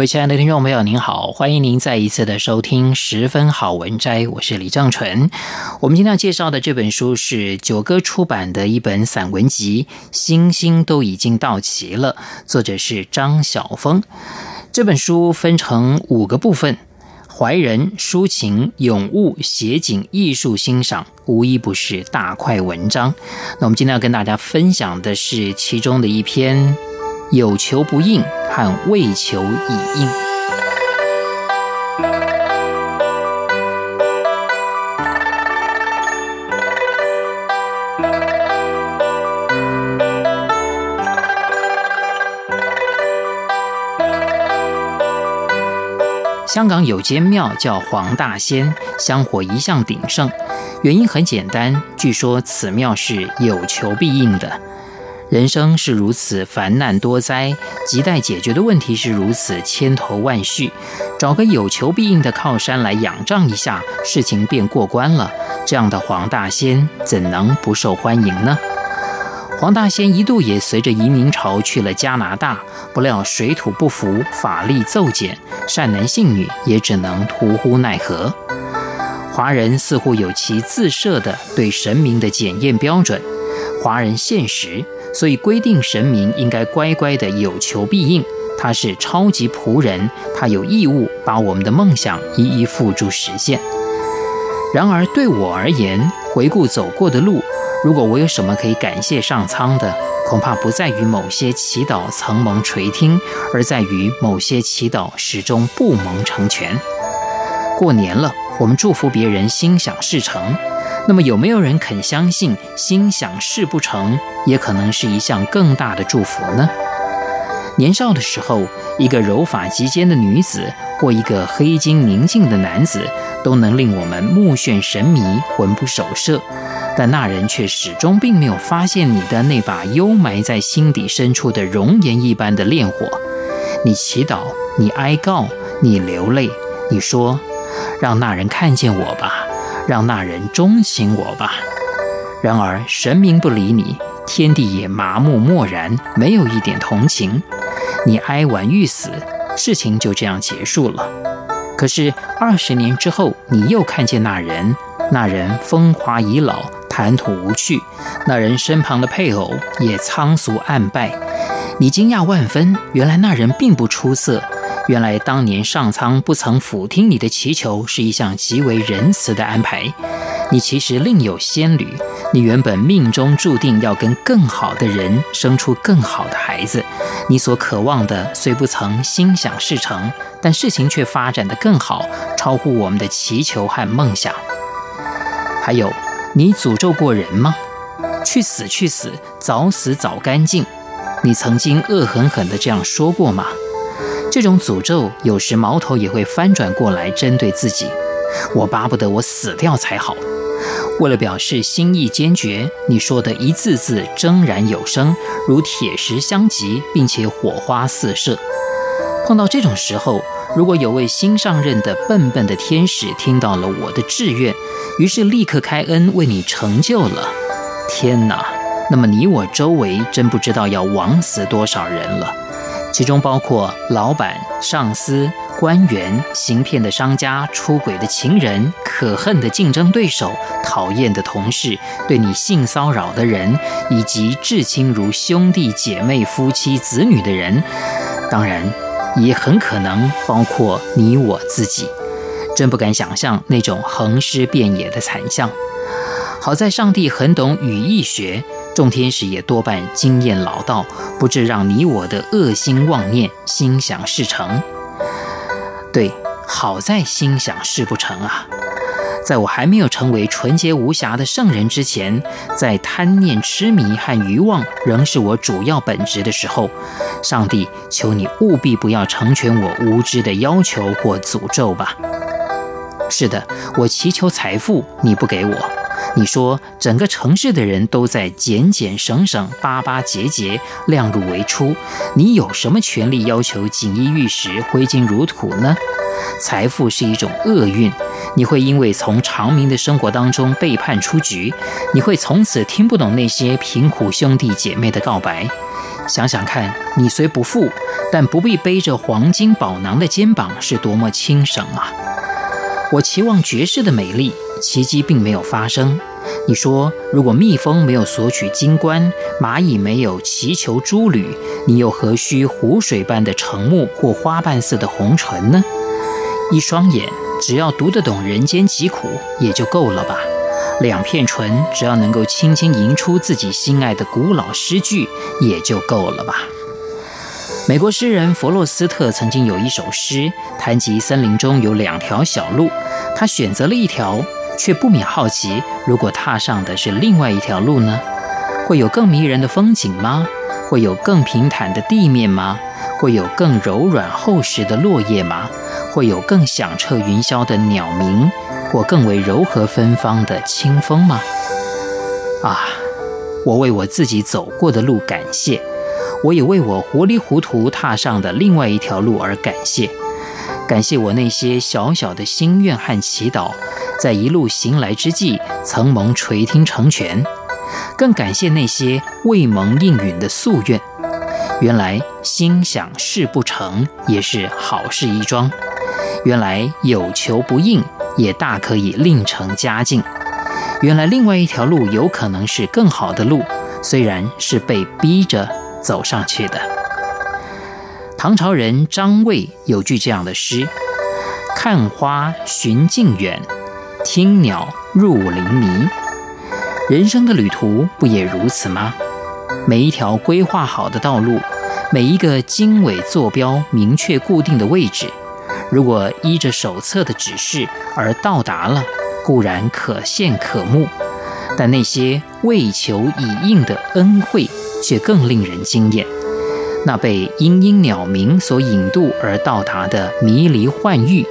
各位亲爱的听众朋友，您好，欢迎您再一次的收听《十分好文摘》，我是李正纯。我们今天要介绍的这本书是九歌出版的一本散文集，《星星都已经到齐了》，作者是张晓风。这本书分成五个部分：怀人、抒情、咏物、写景、艺术欣赏，无一不是大块文章。那我们今天要跟大家分享的是其中的一篇。有求不应和为求已应。香港有间庙叫黄大仙，香火一向鼎盛。原因很简单，据说此庙是有求必应的。人生是如此烦难多灾，亟待解决的问题是如此千头万绪，找个有求必应的靠山来仰仗一下，事情便过关了。这样的黄大仙怎能不受欢迎呢？黄大仙一度也随着移民潮去了加拿大，不料水土不服，法力骤减，善男信女也只能徒呼奈何。华人似乎有其自设的对神明的检验标准，华人现实。所以规定神明应该乖乖的有求必应，他是超级仆人，他有义务把我们的梦想一一付诸实现。然而对我而言，回顾走过的路，如果我有什么可以感谢上苍的，恐怕不在于某些祈祷曾蒙垂听，而在于某些祈祷始终不蒙成全。过年了，我们祝福别人心想事成。那么有没有人肯相信心想事不成，也可能是一项更大的祝福呢？年少的时候，一个柔发及肩的女子，或一个黑金宁静的男子，都能令我们目眩神迷、魂不守舍。但那人却始终并没有发现你的那把幽埋在心底深处的熔岩一般的烈火。你祈祷，你哀告，你流泪，你说：“让那人看见我吧。”让那人钟情我吧。然而神明不理你，天地也麻木漠然，没有一点同情。你哀婉欲死，事情就这样结束了。可是二十年之后，你又看见那人，那人风华已老，谈吐无趣，那人身旁的配偶也仓俗暗败。你惊讶万分，原来那人并不出色。原来当年上苍不曾俯听你的祈求，是一项极为仁慈的安排。你其实另有仙侣，你原本命中注定要跟更好的人生出更好的孩子。你所渴望的虽不曾心想事成，但事情却发展得更好，超乎我们的祈求和梦想。还有，你诅咒过人吗？去死去死，早死早干净。你曾经恶狠狠地这样说过吗？这种诅咒有时矛头也会翻转过来针对自己，我巴不得我死掉才好。为了表示心意坚决，你说的一字字铮然有声，如铁石相击，并且火花四射。碰到这种时候，如果有位新上任的笨笨的天使听到了我的志愿，于是立刻开恩为你成就了，天哪！那么你我周围真不知道要枉死多少人了。其中包括老板、上司、官员、行骗的商家、出轨的情人、可恨的竞争对手、讨厌的同事、对你性骚扰的人，以及至亲如兄弟姐妹、夫妻子女的人。当然，也很可能包括你我自己。真不敢想象那种横尸遍野的惨象。好在上帝很懂语义学。众天使也多半经验老道，不致让你我的恶心妄念心想事成。对，好在心想事不成啊。在我还没有成为纯洁无瑕的圣人之前，在贪念、痴迷和欲望仍是我主要本质的时候，上帝，求你务必不要成全我无知的要求或诅咒吧。是的，我祈求财富，你不给我。你说整个城市的人都在俭俭省省、巴巴节节、量入为出，你有什么权利要求锦衣玉食、挥金如土呢？财富是一种厄运。你会因为从长明的生活当中被判出局，你会从此听不懂那些贫苦兄弟姐妹的告白。想想看，你虽不富，但不必背着黄金宝囊的肩膀是多么轻省啊！我期望绝世的美丽，奇迹并没有发生。你说，如果蜜蜂没有索取金冠，蚂蚁没有祈求珠履，你又何须湖水般的澄目或花瓣似的红唇呢？一双眼。只要读得懂人间疾苦也就够了吧，两片唇只要能够轻轻吟出自己心爱的古老诗句也就够了吧。美国诗人弗洛斯特曾经有一首诗，谈及森林中有两条小路，他选择了一条，却不免好奇，如果踏上的是另外一条路呢？会有更迷人的风景吗？会有更平坦的地面吗？会有更柔软厚实的落叶吗？会有更响彻云霄的鸟鸣，或更为柔和芬芳的清风吗？啊，我为我自己走过的路感谢，我也为我糊里糊涂踏上的另外一条路而感谢。感谢我那些小小的心愿和祈祷，在一路行来之际曾蒙垂听成全，更感谢那些未蒙应允的夙愿。原来心想事不成也是好事一桩。原来有求不应，也大可以另成佳境。原来另外一条路有可能是更好的路，虽然是被逼着走上去的。唐朝人张卫有句这样的诗：“看花寻径远，听鸟入林迷。”人生的旅途不也如此吗？每一条规划好的道路，每一个经纬坐标明确固定的位置。如果依着手册的指示而到达了，固然可羡可慕，但那些为求已应的恩惠却更令人惊艳。那被莺莺鸟鸣所引渡而到达的迷离幻域，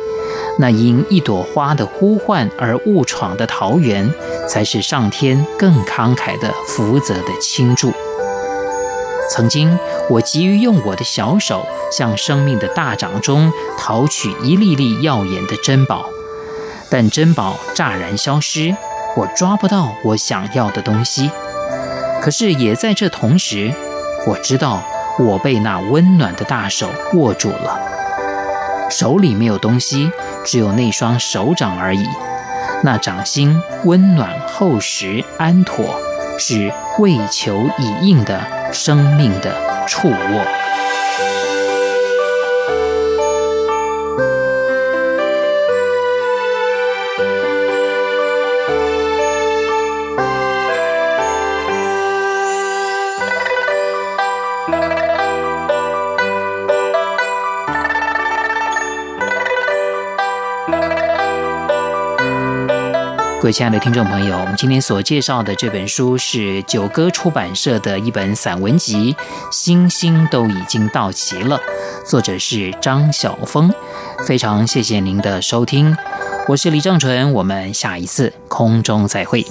那因一朵花的呼唤而误闯的桃源，才是上天更慷慨的福泽的倾注。曾经，我急于用我的小手向生命的大掌中讨取一粒粒耀眼的珍宝，但珍宝乍然消失，我抓不到我想要的东西。可是也在这同时，我知道我被那温暖的大手握住了，手里没有东西，只有那双手掌而已。那掌心温暖厚实安妥，是为求以应的。生命的触握。各位亲爱的听众朋友，我们今天所介绍的这本书是九歌出版社的一本散文集，《星星都已经到齐了》，作者是张晓峰。非常谢谢您的收听，我是李正淳，我们下一次空中再会。